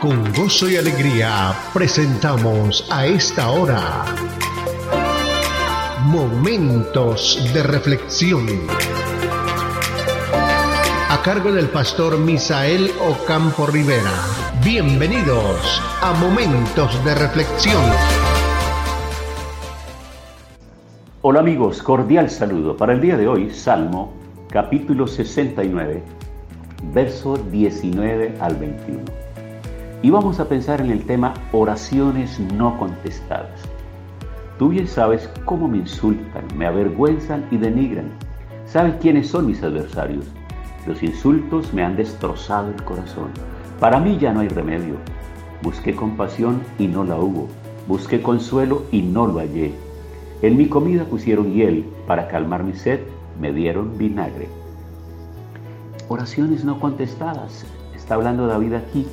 Con gozo y alegría presentamos a esta hora Momentos de Reflexión. A cargo del pastor Misael Ocampo Rivera. Bienvenidos a Momentos de Reflexión. Hola amigos, cordial saludo. Para el día de hoy, Salmo capítulo 69, verso 19 al 21. Y vamos a pensar en el tema oraciones no contestadas. Tú bien sabes cómo me insultan, me avergüenzan y denigran. Sabes quiénes son mis adversarios. Los insultos me han destrozado el corazón. Para mí ya no hay remedio. Busqué compasión y no la hubo. Busqué consuelo y no lo hallé. En mi comida pusieron hiel para calmar mi sed, me dieron vinagre. Oraciones no contestadas. Está hablando David aquí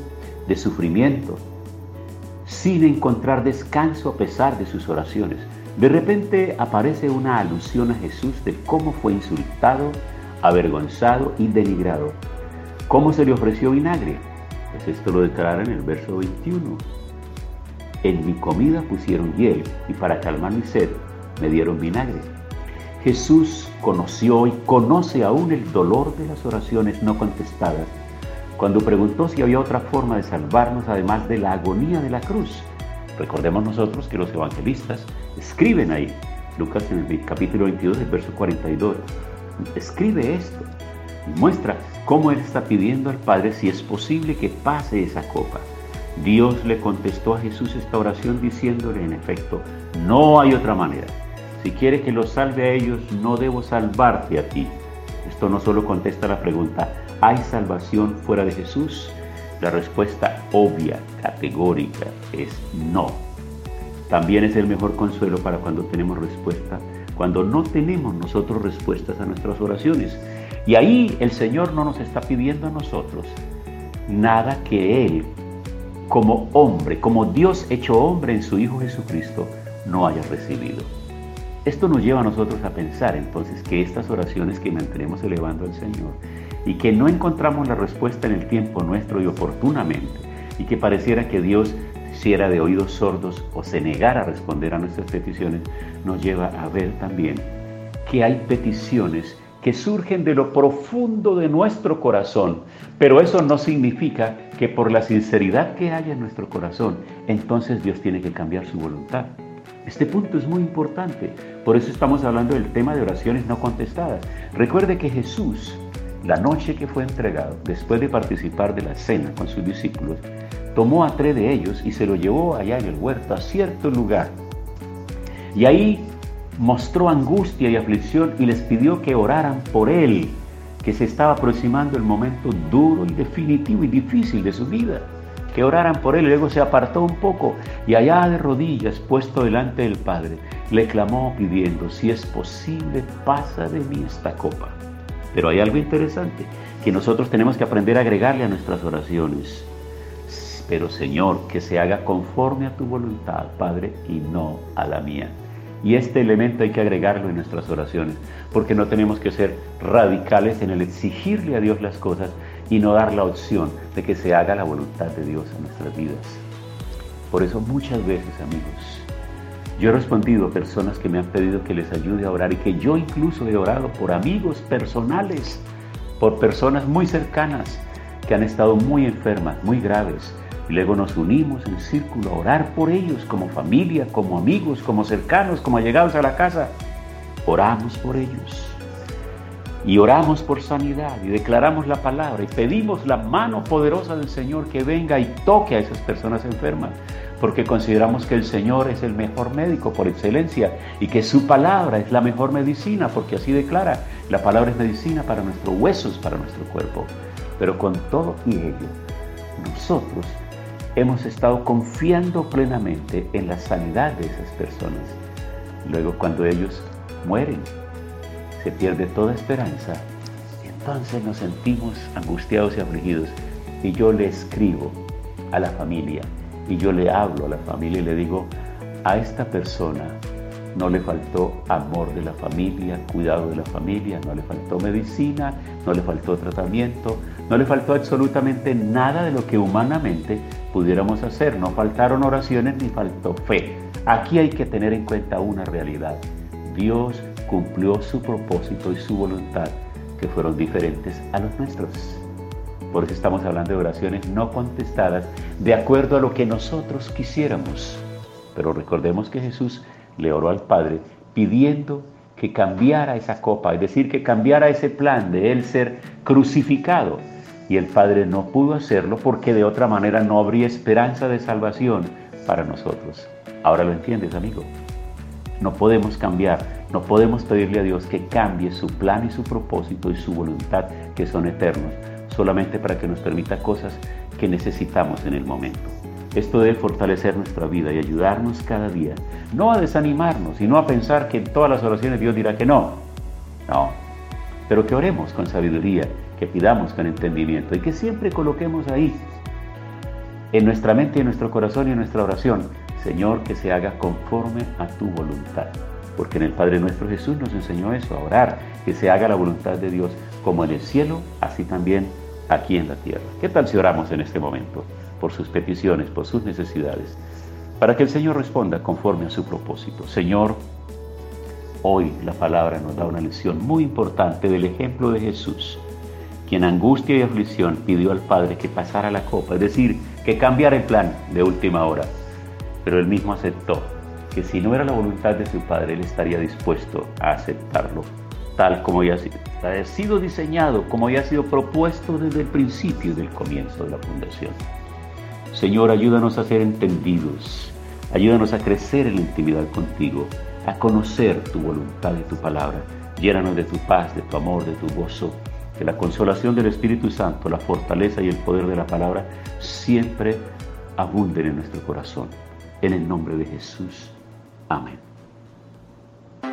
de sufrimiento, sin encontrar descanso a pesar de sus oraciones. De repente aparece una alusión a Jesús de cómo fue insultado, avergonzado y denigrado. ¿Cómo se le ofreció vinagre? Pues esto lo declara en el verso 21. En mi comida pusieron hiel y para calmar mi sed me dieron vinagre. Jesús conoció y conoce aún el dolor de las oraciones no contestadas cuando preguntó si había otra forma de salvarnos además de la agonía de la cruz. Recordemos nosotros que los evangelistas escriben ahí, Lucas en el capítulo 22, el verso 42, escribe esto y muestra cómo él está pidiendo al Padre si es posible que pase esa copa. Dios le contestó a Jesús esta oración diciéndole en efecto, no hay otra manera. Si quiere que los salve a ellos, no debo salvarte a ti. Esto no solo contesta la pregunta, ¿Hay salvación fuera de Jesús? La respuesta obvia, categórica, es no. También es el mejor consuelo para cuando tenemos respuesta, cuando no tenemos nosotros respuestas a nuestras oraciones. Y ahí el Señor no nos está pidiendo a nosotros nada que Él, como hombre, como Dios hecho hombre en su Hijo Jesucristo, no haya recibido. Esto nos lleva a nosotros a pensar entonces que estas oraciones que mantenemos elevando al Señor y que no encontramos la respuesta en el tiempo nuestro y oportunamente, y que pareciera que Dios hiciera de oídos sordos o se negara a responder a nuestras peticiones, nos lleva a ver también que hay peticiones que surgen de lo profundo de nuestro corazón, pero eso no significa que por la sinceridad que haya en nuestro corazón, entonces Dios tiene que cambiar su voluntad. Este punto es muy importante, por eso estamos hablando del tema de oraciones no contestadas. Recuerde que Jesús la noche que fue entregado, después de participar de la cena con sus discípulos, tomó a tres de ellos y se lo llevó allá en el huerto a cierto lugar. Y ahí mostró angustia y aflicción y les pidió que oraran por él, que se estaba aproximando el momento duro y definitivo y difícil de su vida. Que oraran por él luego se apartó un poco y allá de rodillas, puesto delante del Padre, le clamó pidiendo, si es posible, pasa de mí esta copa. Pero hay algo interesante que nosotros tenemos que aprender a agregarle a nuestras oraciones. Pero Señor, que se haga conforme a tu voluntad, Padre, y no a la mía. Y este elemento hay que agregarlo en nuestras oraciones, porque no tenemos que ser radicales en el exigirle a Dios las cosas y no dar la opción de que se haga la voluntad de Dios en nuestras vidas. Por eso muchas veces, amigos, yo he respondido a personas que me han pedido que les ayude a orar y que yo incluso he orado por amigos personales, por personas muy cercanas que han estado muy enfermas, muy graves. Y luego nos unimos en círculo a orar por ellos como familia, como amigos, como cercanos, como allegados a la casa. Oramos por ellos. Y oramos por sanidad y declaramos la palabra y pedimos la mano poderosa del Señor que venga y toque a esas personas enfermas porque consideramos que el Señor es el mejor médico por excelencia y que su palabra es la mejor medicina, porque así declara, la palabra es medicina para nuestros huesos, para nuestro cuerpo. Pero con todo y ello, nosotros hemos estado confiando plenamente en la sanidad de esas personas. Luego cuando ellos mueren, se pierde toda esperanza, entonces nos sentimos angustiados y afligidos. Y yo le escribo a la familia, y yo le hablo a la familia y le digo, a esta persona no le faltó amor de la familia, cuidado de la familia, no le faltó medicina, no le faltó tratamiento, No le faltó absolutamente nada de lo que humanamente pudiéramos hacer. No faltaron oraciones ni faltó fe. Aquí hay que tener en cuenta una realidad. Dios cumplió su propósito y su voluntad, que fueron diferentes a los nuestros. Por eso estamos hablando de oraciones no contestadas de acuerdo a lo que nosotros quisiéramos. Pero recordemos que Jesús le oró al Padre pidiendo que cambiara esa copa, es decir, que cambiara ese plan de él ser crucificado. Y el Padre no pudo hacerlo porque de otra manera no habría esperanza de salvación para nosotros. Ahora lo entiendes, amigo. No podemos cambiar, no podemos pedirle a Dios que cambie su plan y su propósito y su voluntad, que son eternos, solamente para que nos permita cosas que necesitamos en el momento. Esto debe fortalecer nuestra vida y ayudarnos cada día, no a desanimarnos y no a pensar que en todas las oraciones Dios dirá que no. No, pero que oremos con sabiduría, que pidamos con entendimiento y que siempre coloquemos ahí, en nuestra mente y en nuestro corazón y en nuestra oración, Señor, que se haga conforme a tu voluntad. Porque en el Padre nuestro Jesús nos enseñó eso, a orar, que se haga la voluntad de Dios como en el cielo, así también aquí en la tierra. ¿Qué tal si oramos en este momento? por sus peticiones, por sus necesidades, para que el Señor responda conforme a su propósito. Señor, hoy la palabra nos da una lección muy importante del ejemplo de Jesús, quien angustia y aflicción pidió al Padre que pasara la copa, es decir, que cambiara el plan de última hora, pero él mismo aceptó que si no era la voluntad de su Padre, él estaría dispuesto a aceptarlo, tal como ya ha sido diseñado, como ya ha sido propuesto desde el principio del comienzo de la fundación. Señor, ayúdanos a ser entendidos, ayúdanos a crecer en la intimidad contigo, a conocer tu voluntad y tu palabra. Llénanos de tu paz, de tu amor, de tu gozo, que la consolación del Espíritu Santo, la fortaleza y el poder de la palabra siempre abunden en nuestro corazón. En el nombre de Jesús. Amén.